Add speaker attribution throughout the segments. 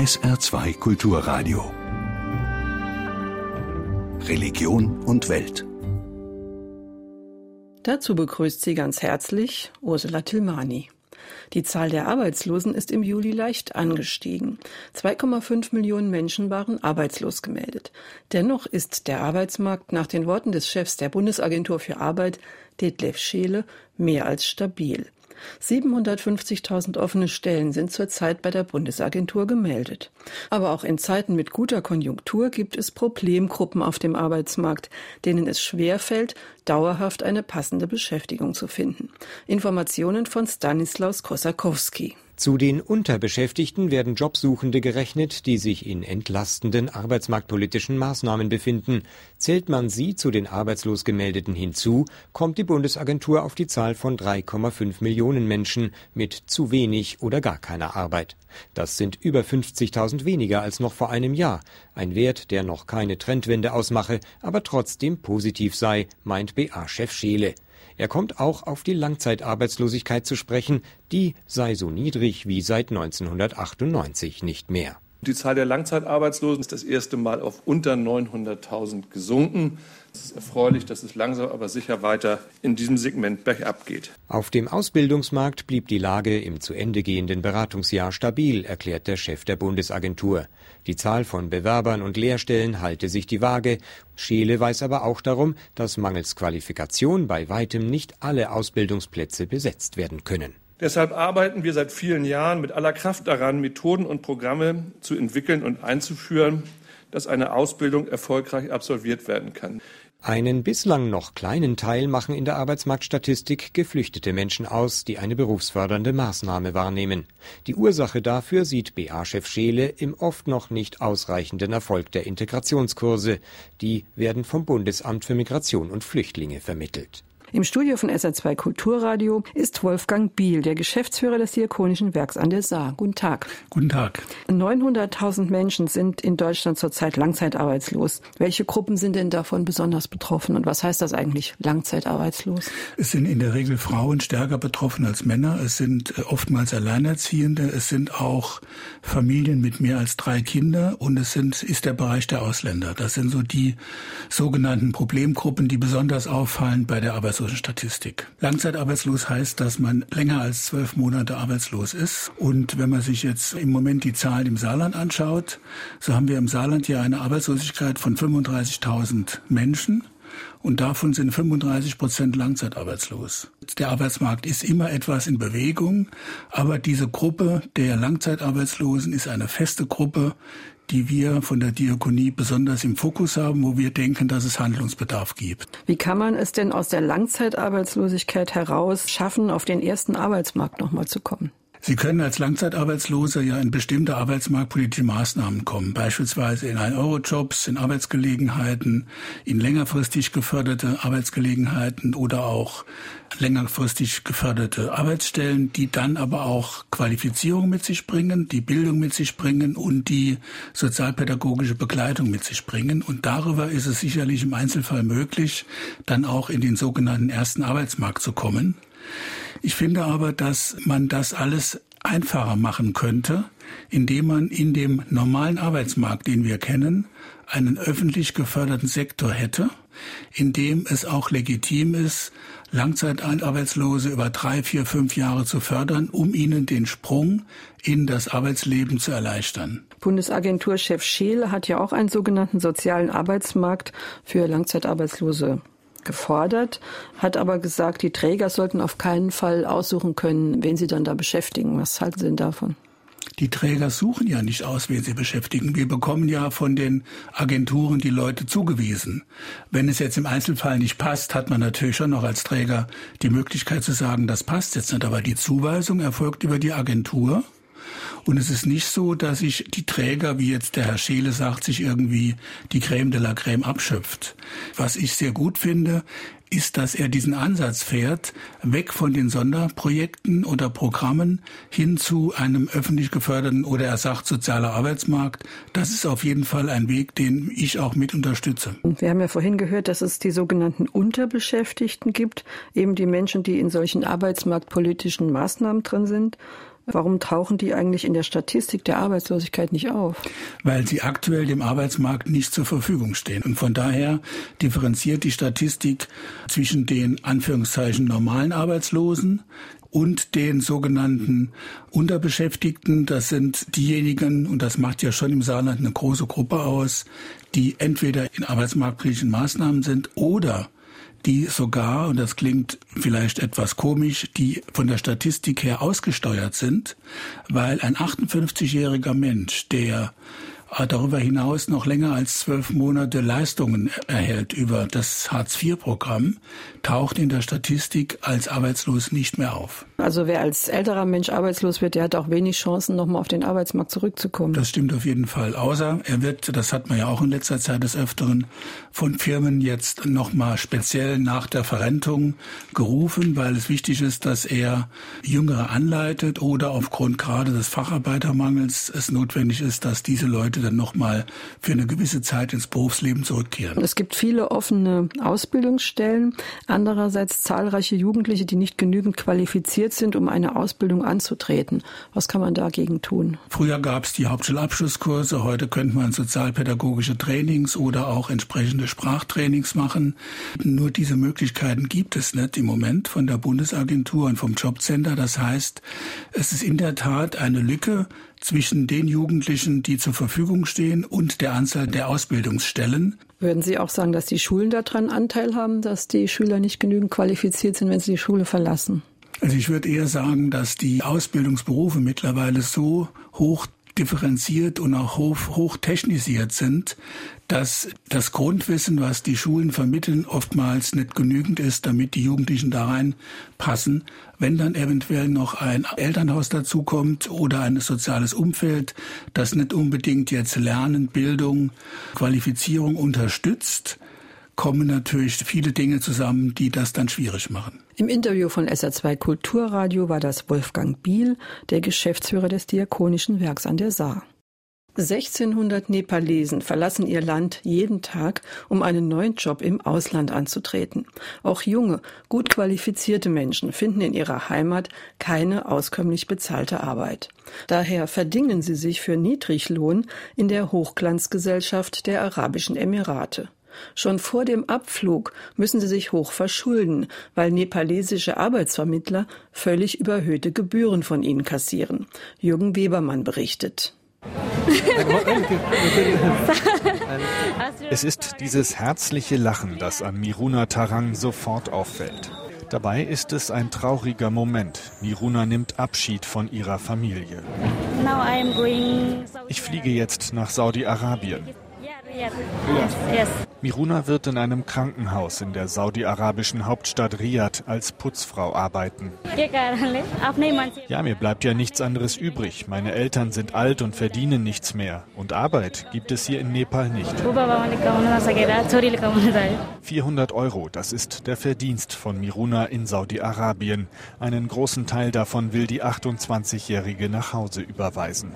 Speaker 1: SR2 Kulturradio. Religion und Welt.
Speaker 2: Dazu begrüßt sie ganz herzlich Ursula Tilmani. Die Zahl der Arbeitslosen ist im Juli leicht angestiegen. 2,5 Millionen Menschen waren arbeitslos gemeldet. Dennoch ist der Arbeitsmarkt nach den Worten des Chefs der Bundesagentur für Arbeit, Detlef Scheele, mehr als stabil. 750.000 offene Stellen sind zurzeit bei der Bundesagentur gemeldet. Aber auch in Zeiten mit guter Konjunktur gibt es Problemgruppen auf dem Arbeitsmarkt, denen es schwerfällt, dauerhaft eine passende Beschäftigung zu finden. Informationen von Stanislaus Kosakowski.
Speaker 3: Zu den Unterbeschäftigten werden Jobsuchende gerechnet, die sich in entlastenden arbeitsmarktpolitischen Maßnahmen befinden. Zählt man sie zu den arbeitslos gemeldeten hinzu, kommt die Bundesagentur auf die Zahl von 3,5 Millionen Menschen mit zu wenig oder gar keiner Arbeit. Das sind über 50.000 weniger als noch vor einem Jahr, ein Wert, der noch keine Trendwende ausmache, aber trotzdem positiv sei, meint BA-Chef Scheele. Er kommt auch auf die Langzeitarbeitslosigkeit zu sprechen, die sei so niedrig wie seit 1998 nicht mehr.
Speaker 4: Die Zahl der Langzeitarbeitslosen ist das erste Mal auf unter 900.000 gesunken. Es ist erfreulich, dass es langsam aber sicher weiter in diesem Segment bergab geht.
Speaker 3: Auf dem Ausbildungsmarkt blieb die Lage im zu Ende gehenden Beratungsjahr stabil, erklärt der Chef der Bundesagentur. Die Zahl von Bewerbern und Lehrstellen halte sich die Waage. Scheele weiß aber auch darum, dass mangels Qualifikation bei weitem nicht alle Ausbildungsplätze besetzt werden können.
Speaker 4: Deshalb arbeiten wir seit vielen Jahren mit aller Kraft daran, Methoden und Programme zu entwickeln und einzuführen, dass eine Ausbildung erfolgreich absolviert werden kann.
Speaker 3: Einen bislang noch kleinen Teil machen in der Arbeitsmarktstatistik geflüchtete Menschen aus, die eine berufsfördernde Maßnahme wahrnehmen. Die Ursache dafür sieht BA-Chef Scheele im oft noch nicht ausreichenden Erfolg der Integrationskurse. Die werden vom Bundesamt für Migration und Flüchtlinge vermittelt.
Speaker 2: Im Studio von SR2 Kulturradio ist Wolfgang Biel, der Geschäftsführer des Diakonischen Werks an der Saar. Guten Tag.
Speaker 5: Guten Tag.
Speaker 2: 900.000 Menschen sind in Deutschland zurzeit langzeitarbeitslos. Welche Gruppen sind denn davon besonders betroffen und was heißt das eigentlich, langzeitarbeitslos?
Speaker 5: Es sind in der Regel Frauen stärker betroffen als Männer. Es sind äh, oftmals Alleinerziehende. Es sind auch Familien mit mehr als drei Kindern und es sind, ist der Bereich der Ausländer. Das sind so die sogenannten Problemgruppen, die besonders auffallen bei der Arbeitslosigkeit Arbeitslosenstatistik. Langzeitarbeitslos heißt, dass man länger als zwölf Monate arbeitslos ist. Und wenn man sich jetzt im Moment die Zahlen im Saarland anschaut, so haben wir im Saarland ja eine Arbeitslosigkeit von 35.000 Menschen. Und davon sind 35 Prozent langzeitarbeitslos. Der Arbeitsmarkt ist immer etwas in Bewegung, aber diese Gruppe der Langzeitarbeitslosen ist eine feste Gruppe, die wir von der Diakonie besonders im Fokus haben, wo wir denken, dass es Handlungsbedarf gibt.
Speaker 2: Wie kann man es denn aus der Langzeitarbeitslosigkeit heraus schaffen, auf den ersten Arbeitsmarkt nochmal zu kommen?
Speaker 5: Sie können als Langzeitarbeitsloser ja in bestimmte arbeitsmarktpolitische Maßnahmen kommen, beispielsweise in Ein-Euro-Jobs, in Arbeitsgelegenheiten, in längerfristig geförderte Arbeitsgelegenheiten oder auch längerfristig geförderte Arbeitsstellen, die dann aber auch Qualifizierung mit sich bringen, die Bildung mit sich bringen und die sozialpädagogische Begleitung mit sich bringen. Und darüber ist es sicherlich im Einzelfall möglich, dann auch in den sogenannten ersten Arbeitsmarkt zu kommen. Ich finde aber, dass man das alles einfacher machen könnte, indem man in dem normalen Arbeitsmarkt, den wir kennen, einen öffentlich geförderten Sektor hätte, in dem es auch legitim ist, Langzeitarbeitslose über drei, vier, fünf Jahre zu fördern, um ihnen den Sprung in das Arbeitsleben zu erleichtern.
Speaker 2: Bundesagenturchef Scheel hat ja auch einen sogenannten sozialen Arbeitsmarkt für Langzeitarbeitslose gefordert, hat aber gesagt, die Träger sollten auf keinen Fall aussuchen können, wen sie dann da beschäftigen. Was halten Sie denn davon?
Speaker 5: Die Träger suchen ja nicht aus, wen sie beschäftigen. Wir bekommen ja von den Agenturen die Leute zugewiesen. Wenn es jetzt im Einzelfall nicht passt, hat man natürlich schon noch als Träger die Möglichkeit zu sagen, das passt jetzt nicht. Aber die Zuweisung erfolgt über die Agentur. Und es ist nicht so, dass sich die Träger, wie jetzt der Herr Scheele sagt, sich irgendwie die Creme de la Creme abschöpft. Was ich sehr gut finde, ist, dass er diesen Ansatz fährt, weg von den Sonderprojekten oder Programmen hin zu einem öffentlich geförderten oder er sagt sozialer Arbeitsmarkt. Das ist auf jeden Fall ein Weg, den ich auch mit unterstütze.
Speaker 2: Wir haben ja vorhin gehört, dass es die sogenannten Unterbeschäftigten gibt, eben die Menschen, die in solchen arbeitsmarktpolitischen Maßnahmen drin sind. Warum tauchen die eigentlich in der Statistik der Arbeitslosigkeit nicht auf?
Speaker 5: Weil sie aktuell dem Arbeitsmarkt nicht zur Verfügung stehen. Und von daher differenziert die Statistik zwischen den Anführungszeichen normalen Arbeitslosen, und den sogenannten Unterbeschäftigten. Das sind diejenigen, und das macht ja schon im Saarland eine große Gruppe aus, die entweder in arbeitsmarktpolitischen Maßnahmen sind oder die sogar, und das klingt vielleicht etwas komisch, die von der Statistik her ausgesteuert sind, weil ein 58-jähriger Mensch, der darüber hinaus noch länger als zwölf Monate Leistungen erhält über das Hartz-IV-Programm, taucht in der Statistik als arbeitslos nicht mehr auf.
Speaker 2: Also wer als älterer Mensch arbeitslos wird, der hat auch wenig Chancen, nochmal auf den Arbeitsmarkt zurückzukommen.
Speaker 5: Das stimmt auf jeden Fall. Außer er wird, das hat man ja auch in letzter Zeit des Öfteren, von Firmen jetzt nochmal speziell nach der Verrentung gerufen, weil es wichtig ist, dass er Jüngere anleitet oder aufgrund gerade des Facharbeitermangels es notwendig ist, dass diese Leute Leute dann nochmal für eine gewisse Zeit ins Berufsleben zurückkehren.
Speaker 2: Es gibt viele offene Ausbildungsstellen, andererseits zahlreiche Jugendliche, die nicht genügend qualifiziert sind, um eine Ausbildung anzutreten. Was kann man dagegen tun?
Speaker 5: Früher gab es die Hauptschulabschlusskurse, heute könnte man sozialpädagogische Trainings oder auch entsprechende Sprachtrainings machen. Nur diese Möglichkeiten gibt es nicht im Moment von der Bundesagentur und vom Jobcenter. Das heißt, es ist in der Tat eine Lücke zwischen den Jugendlichen, die zur Verfügung stehen und der Anzahl der Ausbildungsstellen.
Speaker 2: Würden Sie auch sagen, dass die Schulen daran Anteil haben, dass die Schüler nicht genügend qualifiziert sind, wenn sie die Schule verlassen?
Speaker 5: Also ich würde eher sagen, dass die Ausbildungsberufe mittlerweile so hoch differenziert und auch hoch, hoch technisiert sind, dass das Grundwissen, was die Schulen vermitteln, oftmals nicht genügend ist, damit die Jugendlichen da reinpassen. Wenn dann eventuell noch ein Elternhaus dazukommt oder ein soziales Umfeld, das nicht unbedingt jetzt Lernen, Bildung, Qualifizierung unterstützt, kommen natürlich viele Dinge zusammen, die das dann schwierig machen.
Speaker 2: Im Interview von SR2 Kulturradio war das Wolfgang Biel, der Geschäftsführer des Diakonischen Werks an der Saar. 1600 Nepalesen verlassen ihr Land jeden Tag, um einen neuen Job im Ausland anzutreten. Auch junge, gut qualifizierte Menschen finden in ihrer Heimat keine auskömmlich bezahlte Arbeit. Daher verdingen sie sich für Niedriglohn in der Hochglanzgesellschaft der Arabischen Emirate. Schon vor dem Abflug müssen sie sich hoch verschulden, weil nepalesische Arbeitsvermittler völlig überhöhte Gebühren von ihnen kassieren. Jürgen Webermann berichtet.
Speaker 6: Es ist dieses herzliche Lachen, das an Miruna Tarang sofort auffällt. Dabei ist es ein trauriger Moment. Miruna nimmt Abschied von ihrer Familie. Ich fliege jetzt nach Saudi-Arabien. Miruna wird in einem Krankenhaus in der saudi-arabischen Hauptstadt Riyadh als Putzfrau arbeiten. Ja, mir bleibt ja nichts anderes übrig. Meine Eltern sind alt und verdienen nichts mehr. Und Arbeit gibt es hier in Nepal nicht. 400 Euro, das ist der Verdienst von Miruna in Saudi-Arabien. Einen großen Teil davon will die 28-Jährige nach Hause überweisen.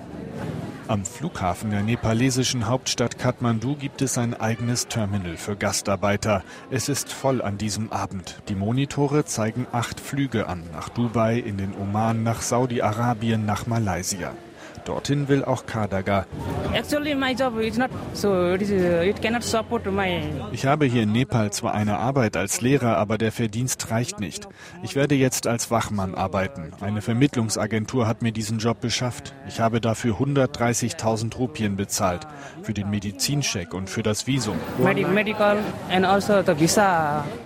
Speaker 6: Am Flughafen der nepalesischen Hauptstadt Kathmandu gibt es ein eigenes Terminal für Gastarbeiter. Es ist voll an diesem Abend. Die Monitore zeigen acht Flüge an, nach Dubai, in den Oman, nach Saudi-Arabien, nach Malaysia. Dorthin will auch Kadaga. Ich habe hier in Nepal zwar eine Arbeit als Lehrer, aber der Verdienst reicht nicht. Ich werde jetzt als Wachmann arbeiten. Eine Vermittlungsagentur hat mir diesen Job beschafft. Ich habe dafür 130.000 Rupien bezahlt. Für den Medizincheck und für das Visum.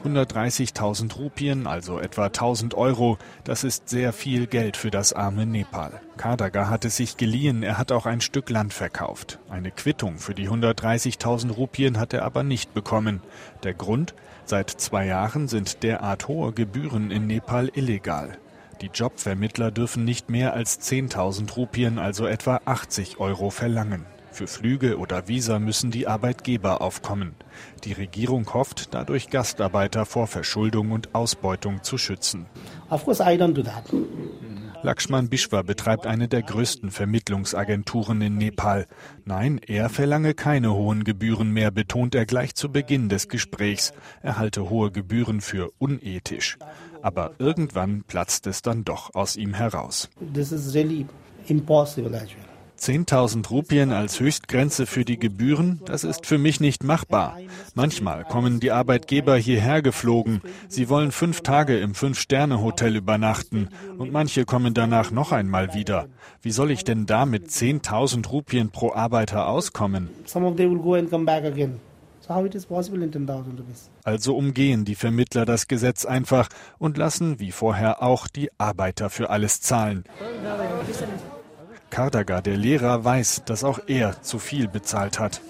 Speaker 6: 130.000 also Rupien, also etwa 1000 Euro. Das ist sehr viel Geld für das arme Nepal. Kadaga hat es sich geliehen, er hat auch ein Stück Land verkauft. Eine Quittung für die 130.000 Rupien hat er aber nicht bekommen. Der Grund? Seit zwei Jahren sind derart hohe Gebühren in Nepal illegal. Die Jobvermittler dürfen nicht mehr als 10.000 Rupien, also etwa 80 Euro, verlangen. Für Flüge oder Visa müssen die Arbeitgeber aufkommen. Die Regierung hofft, dadurch Gastarbeiter vor Verschuldung und Ausbeutung zu schützen. Of course I don't do that. Lakshman Bishwa betreibt eine der größten Vermittlungsagenturen in Nepal. Nein, er verlange keine hohen Gebühren mehr, betont er gleich zu Beginn des Gesprächs. Er halte hohe Gebühren für unethisch. Aber irgendwann platzt es dann doch aus ihm heraus.
Speaker 7: This is really impossible as.
Speaker 6: 10.000 Rupien als Höchstgrenze für die Gebühren, das ist für mich nicht machbar. Manchmal kommen die Arbeitgeber hierher geflogen. Sie wollen fünf Tage im Fünf-Sterne-Hotel übernachten und manche kommen danach noch einmal wieder. Wie soll ich denn da mit 10.000 Rupien pro Arbeiter auskommen? Also umgehen die Vermittler das Gesetz einfach und lassen, wie vorher auch, die Arbeiter für alles zahlen. Kardaga, der Lehrer, weiß, dass auch er zu viel bezahlt hat.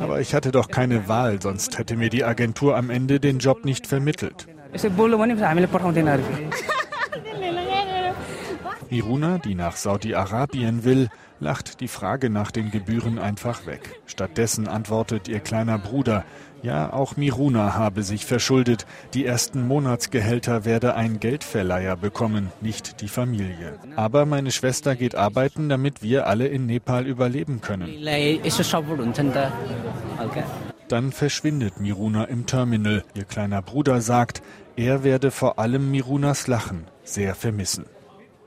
Speaker 6: Aber ich hatte doch keine Wahl, sonst hätte mir die Agentur am Ende den Job nicht vermittelt. Miruna, die nach Saudi-Arabien will, lacht die Frage nach den Gebühren einfach weg. Stattdessen antwortet ihr kleiner Bruder, ja, auch Miruna habe sich verschuldet. Die ersten Monatsgehälter werde ein Geldverleiher bekommen, nicht die Familie. Aber meine Schwester geht arbeiten, damit wir alle in Nepal überleben können. Dann verschwindet Miruna im Terminal. Ihr kleiner Bruder sagt, er werde vor allem Mirunas Lachen sehr vermissen.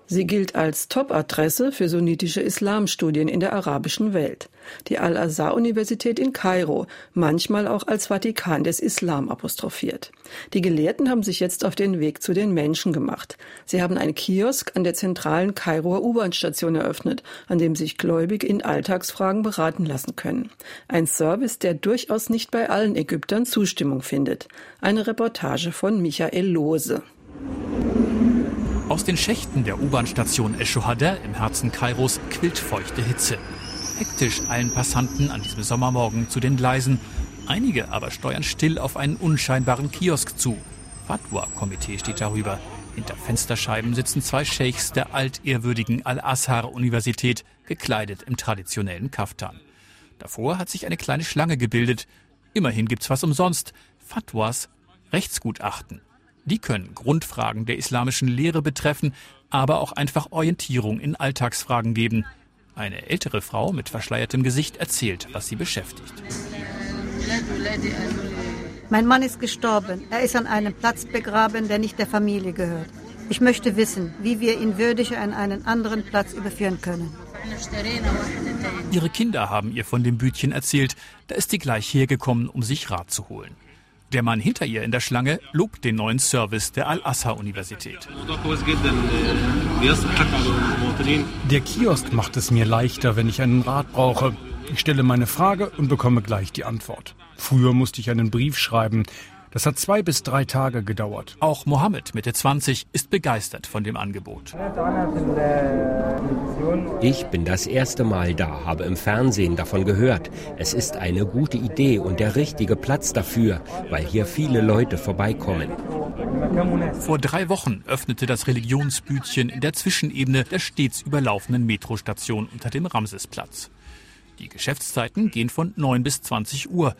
Speaker 2: Sie gilt als Top-Adresse für sunnitische Islamstudien in der arabischen Welt. Die Al-Azhar-Universität in Kairo, manchmal auch als Vatikan des Islam apostrophiert. Die Gelehrten haben sich jetzt auf den Weg zu den Menschen gemacht. Sie haben einen Kiosk an der zentralen Kairoer U-Bahn-Station eröffnet, an dem sich Gläubige in Alltagsfragen beraten lassen können. Ein Service, der durchaus nicht bei allen Ägyptern Zustimmung findet. Eine Reportage von Michael Lohse.
Speaker 8: Aus den Schächten der U-Bahn-Station Eschuhada im Herzen Kairos quillt feuchte Hitze. Hektisch eilen Passanten an diesem Sommermorgen zu den Gleisen. Einige aber steuern still auf einen unscheinbaren Kiosk zu. Fatwa-Komitee steht darüber. Hinter Fensterscheiben sitzen zwei Scheichs der altehrwürdigen Al-Azhar-Universität, gekleidet im traditionellen Kaftan. Davor hat sich eine kleine Schlange gebildet. Immerhin gibt's was umsonst. Fatwas, Rechtsgutachten. Die können Grundfragen der islamischen Lehre betreffen, aber auch einfach Orientierung in Alltagsfragen geben. Eine ältere Frau mit verschleiertem Gesicht erzählt, was sie beschäftigt.
Speaker 9: Mein Mann ist gestorben. Er ist an einem Platz begraben, der nicht der Familie gehört. Ich möchte wissen, wie wir ihn würdig an einen anderen Platz überführen können.
Speaker 8: Ihre Kinder haben ihr von dem Bütchen erzählt. Da ist sie gleich hergekommen, um sich Rat zu holen. Der Mann hinter ihr in der Schlange lobt den neuen Service der Al-Azhar-Universität.
Speaker 10: Der Kiosk macht es mir leichter, wenn ich einen Rat brauche. Ich stelle meine Frage und bekomme gleich die Antwort. Früher musste ich einen Brief schreiben. Das hat zwei bis drei Tage gedauert.
Speaker 8: Auch Mohammed, Mitte 20, ist begeistert von dem Angebot.
Speaker 11: Ich bin das erste Mal da, habe im Fernsehen davon gehört. Es ist eine gute Idee und der richtige Platz dafür, weil hier viele Leute vorbeikommen.
Speaker 8: Vor drei Wochen öffnete das Religionsbütchen in der Zwischenebene der stets überlaufenden Metrostation unter dem Ramsesplatz. Die Geschäftszeiten gehen von 9 bis 20 Uhr.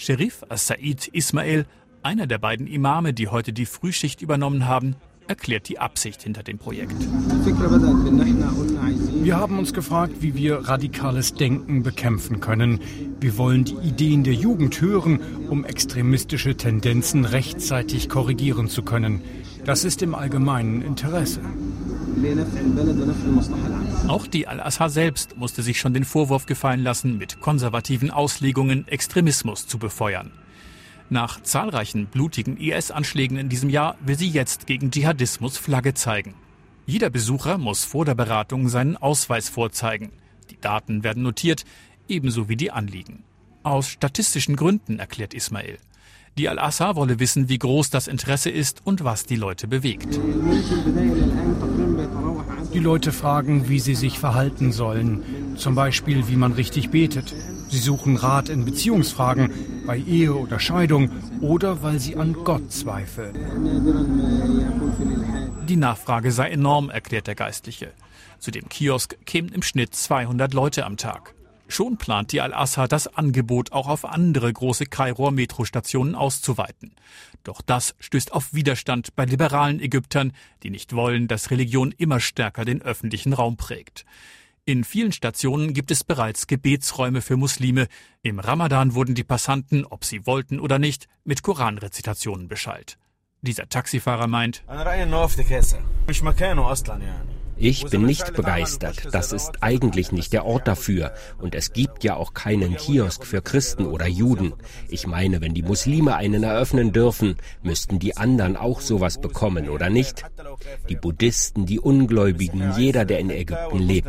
Speaker 8: Sherif As-Said Ismail einer der beiden Imame, die heute die Frühschicht übernommen haben, erklärt die Absicht hinter dem Projekt.
Speaker 10: Wir haben uns gefragt, wie wir radikales Denken bekämpfen können. Wir wollen die Ideen der Jugend hören, um extremistische Tendenzen rechtzeitig korrigieren zu können. Das ist im allgemeinen Interesse.
Speaker 8: Auch die Al-Azhar selbst musste sich schon den Vorwurf gefallen lassen, mit konservativen Auslegungen Extremismus zu befeuern. Nach zahlreichen blutigen IS-Anschlägen in diesem Jahr will sie jetzt gegen Dschihadismus Flagge zeigen. Jeder Besucher muss vor der Beratung seinen Ausweis vorzeigen. Die Daten werden notiert, ebenso wie die Anliegen. Aus statistischen Gründen, erklärt Ismail. Die Al-Assar wolle wissen, wie groß das Interesse ist und was die Leute bewegt.
Speaker 10: Die Leute fragen, wie sie sich verhalten sollen. Zum Beispiel, wie man richtig betet. Sie suchen Rat in Beziehungsfragen, bei Ehe oder Scheidung oder weil sie an Gott zweifeln.
Speaker 8: Die Nachfrage sei enorm, erklärt der Geistliche. Zu dem Kiosk kämen im Schnitt 200 Leute am Tag. Schon plant die Al-Assa, das Angebot auch auf andere große Kairoer Metrostationen auszuweiten. Doch das stößt auf Widerstand bei liberalen Ägyptern, die nicht wollen, dass Religion immer stärker den öffentlichen Raum prägt. In vielen Stationen gibt es bereits Gebetsräume für Muslime. Im Ramadan wurden die Passanten, ob sie wollten oder nicht, mit Koranrezitationen beschallt. Dieser Taxifahrer meint,
Speaker 11: ich bin nicht begeistert. Das ist eigentlich nicht der Ort dafür. Und es gibt ja auch keinen Kiosk für Christen oder Juden. Ich meine, wenn die Muslime einen eröffnen dürfen, müssten die anderen auch sowas bekommen, oder nicht? Die Buddhisten, die Ungläubigen, jeder, der in Ägypten lebt.